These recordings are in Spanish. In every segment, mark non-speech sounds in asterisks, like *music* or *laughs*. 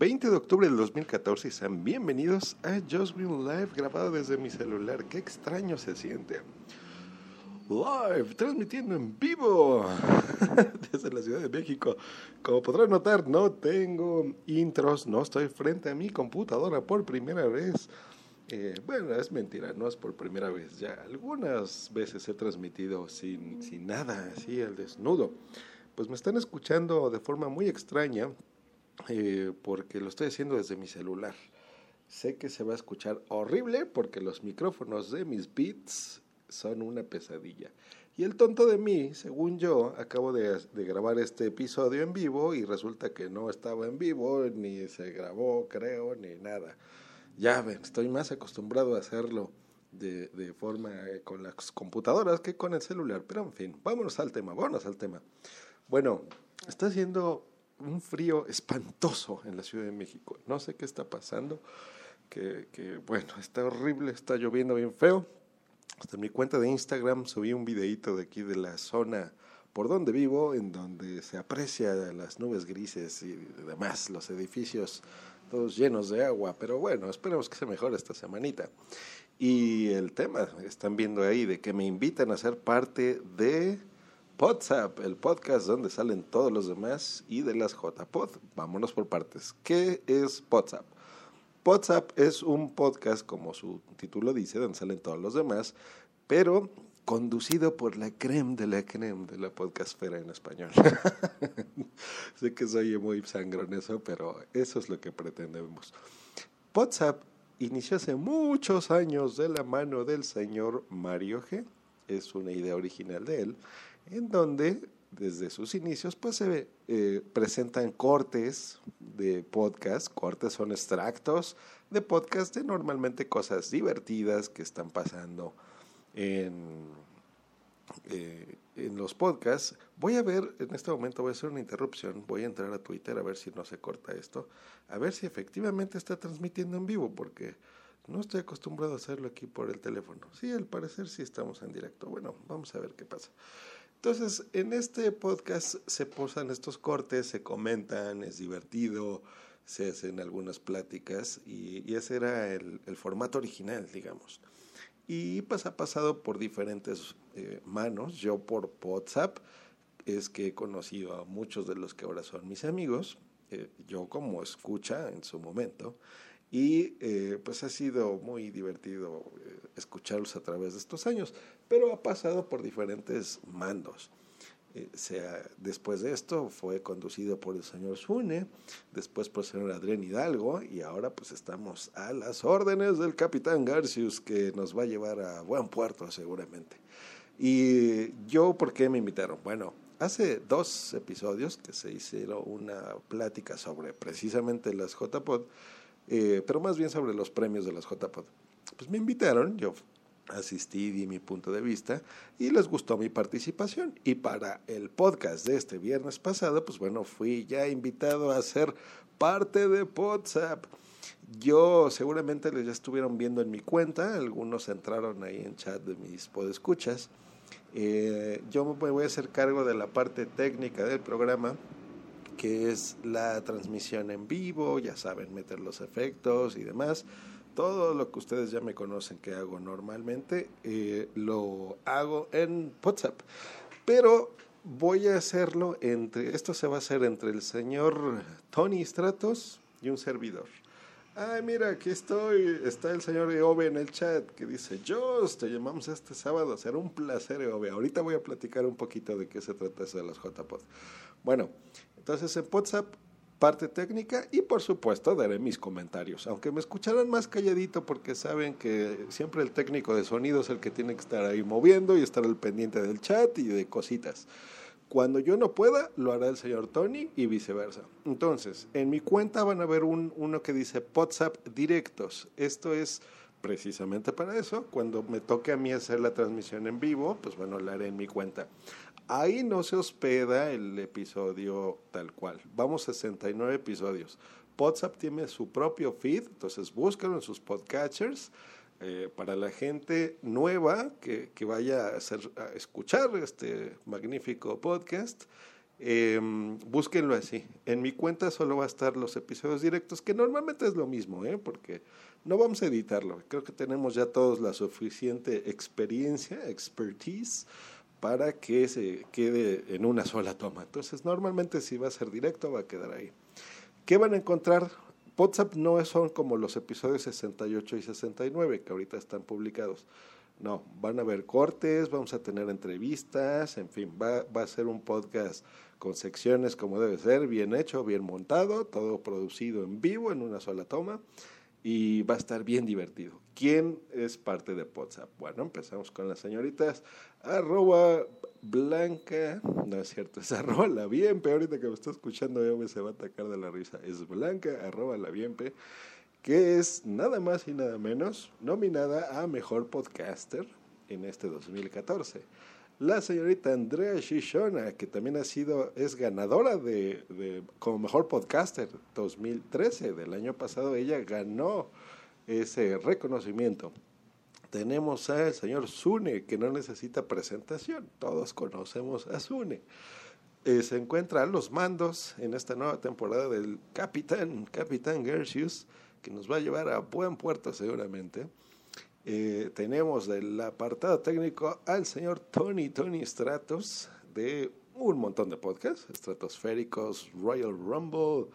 20 de octubre del 2014 y sean bienvenidos a Just Green Live grabado desde mi celular. Qué extraño se siente. Live, transmitiendo en vivo *laughs* desde la Ciudad de México. Como podrán notar, no tengo intros, no estoy frente a mi computadora por primera vez. Eh, bueno, es mentira, no es por primera vez. Ya algunas veces he transmitido sin, sin nada, así al desnudo. Pues me están escuchando de forma muy extraña eh, porque lo estoy haciendo desde mi celular. Sé que se va a escuchar horrible porque los micrófonos de mis beats son una pesadilla. Y el tonto de mí, según yo, acabo de, de, grabar este episodio en vivo y resulta que no estaba en vivo, ni se grabó, creo, ni nada. Ya ven, estoy más acostumbrado a hacerlo de, de forma eh, con las computadoras que con el celular. Pero en fin, vámonos al tema, vámonos al tema. Bueno, está haciendo un frío espantoso en la Ciudad de México. No sé qué está pasando, que, bueno, está horrible, está lloviendo bien feo. Hasta en mi cuenta de Instagram subí un videito de aquí de la zona por donde vivo, en donde se aprecia las nubes grises y demás, los edificios todos llenos de agua, pero bueno, esperemos que se mejore esta semanita. Y el tema, están viendo ahí, de que me invitan a ser parte de WhatsApp, el podcast donde salen todos los demás y de las JPod. Vámonos por partes. ¿Qué es WhatsApp? WhatsApp es un podcast, como su título dice, donde salen todos los demás, pero conducido por la creme de la creme de la podcastfera en español. *laughs* sé que soy muy sangrón eso, pero eso es lo que pretendemos. WhatsApp inició hace muchos años de la mano del señor Mario G. Es una idea original de él en donde desde sus inicios pues se eh, presentan cortes de podcast, cortes son extractos de podcast de normalmente cosas divertidas que están pasando en, eh, en los podcasts. Voy a ver, en este momento voy a hacer una interrupción, voy a entrar a Twitter a ver si no se corta esto, a ver si efectivamente está transmitiendo en vivo, porque no estoy acostumbrado a hacerlo aquí por el teléfono. Sí, al parecer sí estamos en directo. Bueno, vamos a ver qué pasa. Entonces, en este podcast se posan estos cortes, se comentan, es divertido, se hacen algunas pláticas y, ese era el, formato original, digamos. Y pues ha pasado por diferentes eh, manos. Yo por WhatsApp es que he conocido a muchos de los que ahora son mis amigos, eh, yo como escucha en su momento. Y eh, pues ha sido muy divertido eh, escucharlos a través de estos años, pero ha pasado por diferentes mandos. Eh, sea, después de esto fue conducido por el señor Sune, después por el señor Adrián Hidalgo y ahora pues estamos a las órdenes del capitán Garcius que nos va a llevar a buen puerto seguramente. Y yo, ¿por qué me invitaron? Bueno, hace dos episodios que se hicieron una plática sobre precisamente las JPod, eh, pero más bien sobre los premios de las JPod. Pues me invitaron, yo asistí, di mi punto de vista y les gustó mi participación. Y para el podcast de este viernes pasado, pues bueno, fui ya invitado a ser parte de WhatsApp. Yo seguramente les ya estuvieron viendo en mi cuenta, algunos entraron ahí en chat de mis podescuchas. Eh, yo me voy a hacer cargo de la parte técnica del programa que es la transmisión en vivo, ya saben, meter los efectos y demás. Todo lo que ustedes ya me conocen que hago normalmente, eh, lo hago en WhatsApp. Pero voy a hacerlo entre, esto se va a hacer entre el señor Tony Stratos y un servidor. Ay, mira, aquí estoy. Está el señor Eove en el chat que dice, Jos, te llamamos este sábado. Será un placer, Eove. Ahorita voy a platicar un poquito de qué se trata eso de los JPod. Bueno, entonces en WhatsApp, parte técnica y por supuesto daré mis comentarios, aunque me escucharán más calladito porque saben que siempre el técnico de sonido es el que tiene que estar ahí moviendo y estar al pendiente del chat y de cositas. Cuando yo no pueda, lo hará el señor Tony y viceversa. Entonces, en mi cuenta van a ver un, uno que dice WhatsApp directos. Esto es precisamente para eso. Cuando me toque a mí hacer la transmisión en vivo, pues bueno, la haré en mi cuenta. Ahí no se hospeda el episodio tal cual. Vamos 69 episodios. WhatsApp tiene su propio feed, entonces búscalo en sus podcatchers eh, para la gente nueva que, que vaya a, escuchar este magnífico podcast, eh, búsquenlo así. En mi cuenta solo va a estar los episodios directos, que normalmente es lo mismo, ¿eh? porque no vamos a editarlo. Creo que tenemos ya todos la suficiente experiencia, expertise, para que se quede en una sola toma. Entonces, normalmente si va a ser directo, va a quedar ahí. ¿Qué van a encontrar? WhatsApp no son como los episodios 68 y 69 que ahorita están publicados. No, van a haber cortes, vamos a tener entrevistas, en fin, va, va a ser un podcast con secciones como debe ser, bien hecho, bien montado, todo producido en vivo en una sola toma y va a estar bien divertido. ¿Quién es parte de WhatsApp? Bueno, empezamos con las señoritas. Arroba Blanca, no es cierto, es *laughs* arroba la bienpe. Ahorita que me está escuchando, yo me se va a atacar de la risa. Es Blanca, arroba la bienpe, que es nada más y nada menos nominada a mejor podcaster en este 2014 la señorita Andrea Shishona, que también ha sido, es ganadora de, como mejor podcaster 2013 del año pasado, ella ganó ese reconocimiento. Tenemos al señor Zune, que no necesita presentación, todos conocemos a Zune. Eh, se encuentra a los mandos en esta nueva temporada del Capitán, Capitán Gersius, que nos va a llevar a buen puerto seguramente. Eh, tenemos del apartado técnico al señor Tony, Tony Stratos, de un montón de podcasts, estratosféricos, Royal Rumble,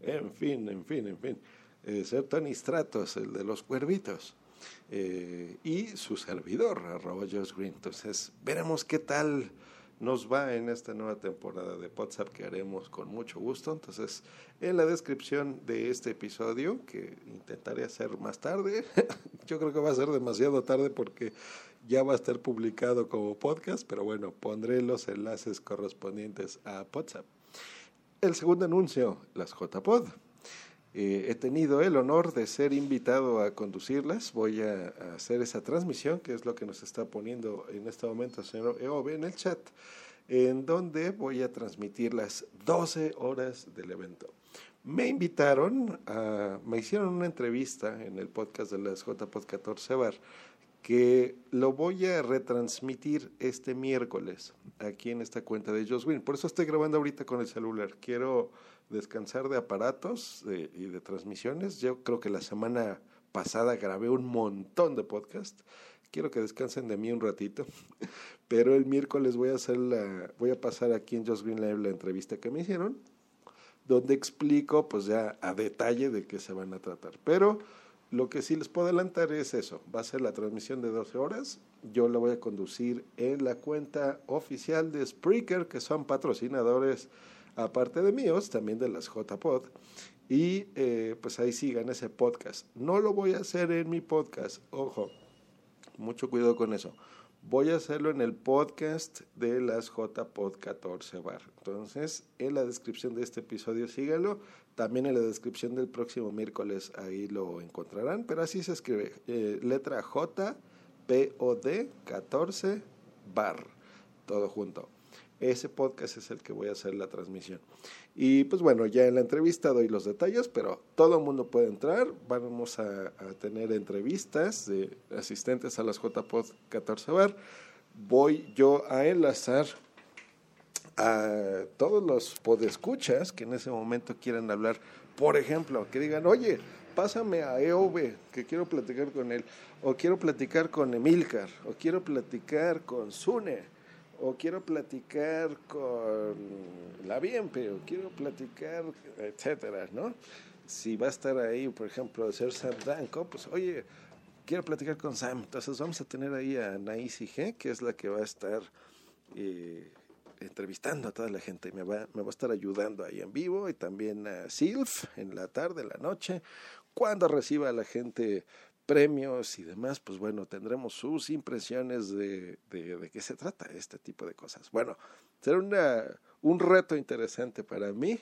en fin, en fin, en fin. El señor Tony Stratos, el de los cuervitos. Eh, y su servidor, arroba Josh Green. Entonces, veremos qué tal nos va en esta nueva temporada de WhatsApp que haremos con mucho gusto. Entonces, en la descripción de este episodio, que intentaré hacer más tarde, *laughs* yo creo que va a ser demasiado tarde porque ya va a estar publicado como podcast, pero bueno, pondré los enlaces correspondientes a WhatsApp. El segundo anuncio, las JPod. Eh, he tenido el honor de ser invitado a conducirlas. Voy a, a, hacer esa transmisión, que es lo que nos está poniendo en este momento el señor EOB en el chat, en donde voy a transmitir las 12 horas del evento. Me invitaron, a, me hicieron una entrevista en el podcast de las JPod 14 Bar, que lo voy a retransmitir este miércoles aquí en esta cuenta de Joswin. Por eso estoy grabando ahorita con el celular. Quiero descansar de aparatos de, y de transmisiones. Yo creo que la semana pasada grabé un montón de podcast. Quiero que descansen de mí un ratito, *laughs* pero el miércoles voy a hacer la, voy a pasar aquí en Just Green Live la entrevista que me hicieron, donde explico pues ya a detalle de qué se van a tratar. Pero lo que sí les puedo adelantar es eso, va a ser la transmisión de 12 horas, yo la voy a conducir en la cuenta oficial de Spreaker, que son patrocinadores aparte de míos, también de las JPod. Y eh, pues ahí sigan ese podcast. No lo voy a hacer en mi podcast, ojo, mucho cuidado con eso. Voy a hacerlo en el podcast de las JPod 14 bar. Entonces, en la descripción de este episodio síganlo. También en la descripción del próximo miércoles ahí lo encontrarán. Pero así se escribe. Eh, letra J, P, O, D, 14 bar. Todo junto. Ese podcast es el que voy a hacer la transmisión. Y pues bueno, ya en la entrevista doy los detalles, pero todo el mundo puede entrar. Vamos a, a tener entrevistas de asistentes a las JPod 14 Bar. Voy yo a enlazar a todos los podescuchas que en ese momento quieran hablar. Por ejemplo, que digan, oye, pásame a EOB, que quiero platicar con él, o quiero platicar con Emilcar, o quiero platicar con Sune o quiero platicar con la Bienpe, o quiero platicar, etcétera, ¿no? Si va a estar ahí, por ejemplo, el señor Sam Danko, pues oye, quiero platicar con Sam. Entonces vamos a tener ahí a Naisi G, que es la que va a estar eh, entrevistando a toda la gente. Me va, me va a estar ayudando ahí en vivo y también a Silf en la tarde, en la noche, cuando reciba a la gente premios y demás, pues bueno, tendremos sus impresiones de, de, qué se trata este tipo de cosas. Bueno, será una, un reto interesante para mí.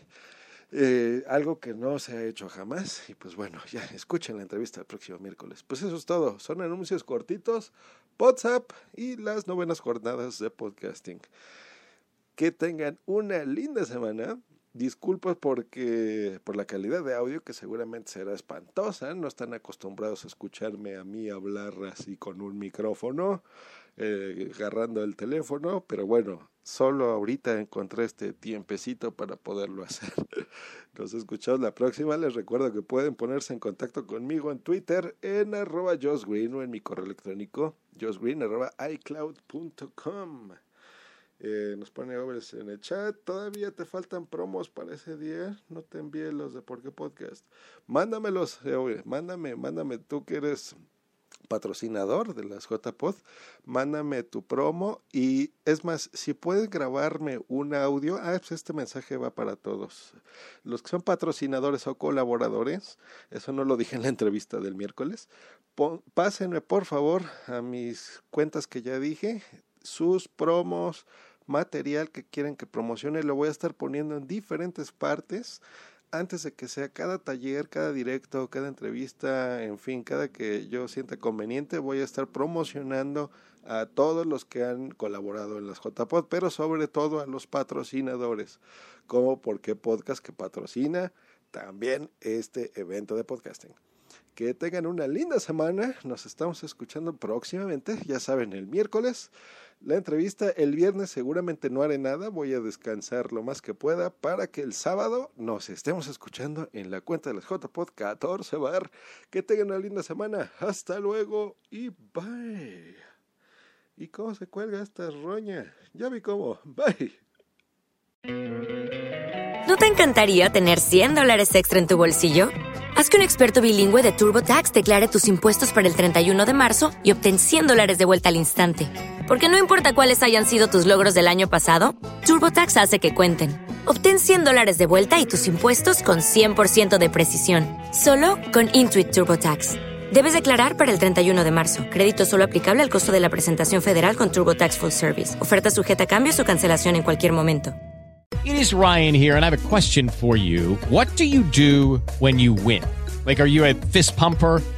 Eh, algo que no se ha hecho jamás. Y pues bueno, ya escuchen la entrevista el próximo miércoles. Pues eso es todo. Son anuncios cortitos, WhatsApp y las novenas jornadas de podcasting. Que tengan una linda semana. Disculpas porque por la calidad de audio que seguramente será espantosa. No están acostumbrados a escucharme a mí hablar así con un micrófono, eh, agarrando el teléfono, pero bueno, solo ahorita encontré este tiempecito para poderlo hacer. *laughs* Nos escuchamos la próxima. Les recuerdo que pueden ponerse en contacto conmigo en Twitter en arroba o en mi correo electrónico josgreen arroba icloud.com. Eh, nos pone Overs en el chat. Todavía te faltan promos para ese día. No te envíe los de Porque Podcast. Mándamelos, eh, mándame, mándame tú que eres patrocinador de las JPod, mándame tu promo y es más, si puedes grabarme un audio, ah, pues este mensaje va para todos. Los que son patrocinadores o colaboradores, eso no lo dije en la entrevista del miércoles, pásenme por favor a mis cuentas que ya dije, sus promos, material que quieren que promocione, lo voy a estar poniendo en diferentes partes antes de que sea cada taller, cada directo, cada entrevista, en fin, cada que yo sienta conveniente, voy a estar promocionando a todos los que han colaborado en las JPod, pero sobre todo a los patrocinadores, como Porque Podcast que patrocina también este evento de podcasting. Que tengan una linda semana, nos estamos escuchando próximamente, ya saben, el miércoles la entrevista el viernes seguramente no haré nada, voy a descansar lo más que pueda para que el sábado nos estemos escuchando en la cuenta de las JPod 14 bar. Que tengan una linda semana. Hasta luego y bye. ¿Y cómo se cuelga esta roña? Ya vi cómo. Bye. ¿No te encantaría tener 100 dólares extra en tu bolsillo? Haz que un experto bilingüe de TurboTax declare tus impuestos para el 31 de marzo y obtén 100 dólares de vuelta al instante. Porque no importa cuáles hayan sido tus logros del año pasado, TurboTax hace que cuenten. Obtén 100 dólares de vuelta y tus impuestos con 100% de precisión, solo con Intuit TurboTax. Debes declarar para el 31 de marzo. Crédito solo aplicable al costo de la presentación federal con TurboTax Full Service. Oferta sujeta a cambios o cancelación en cualquier momento. It is Ryan here and I have a question for you. What do you do when you win? Like, are you a fist pumper?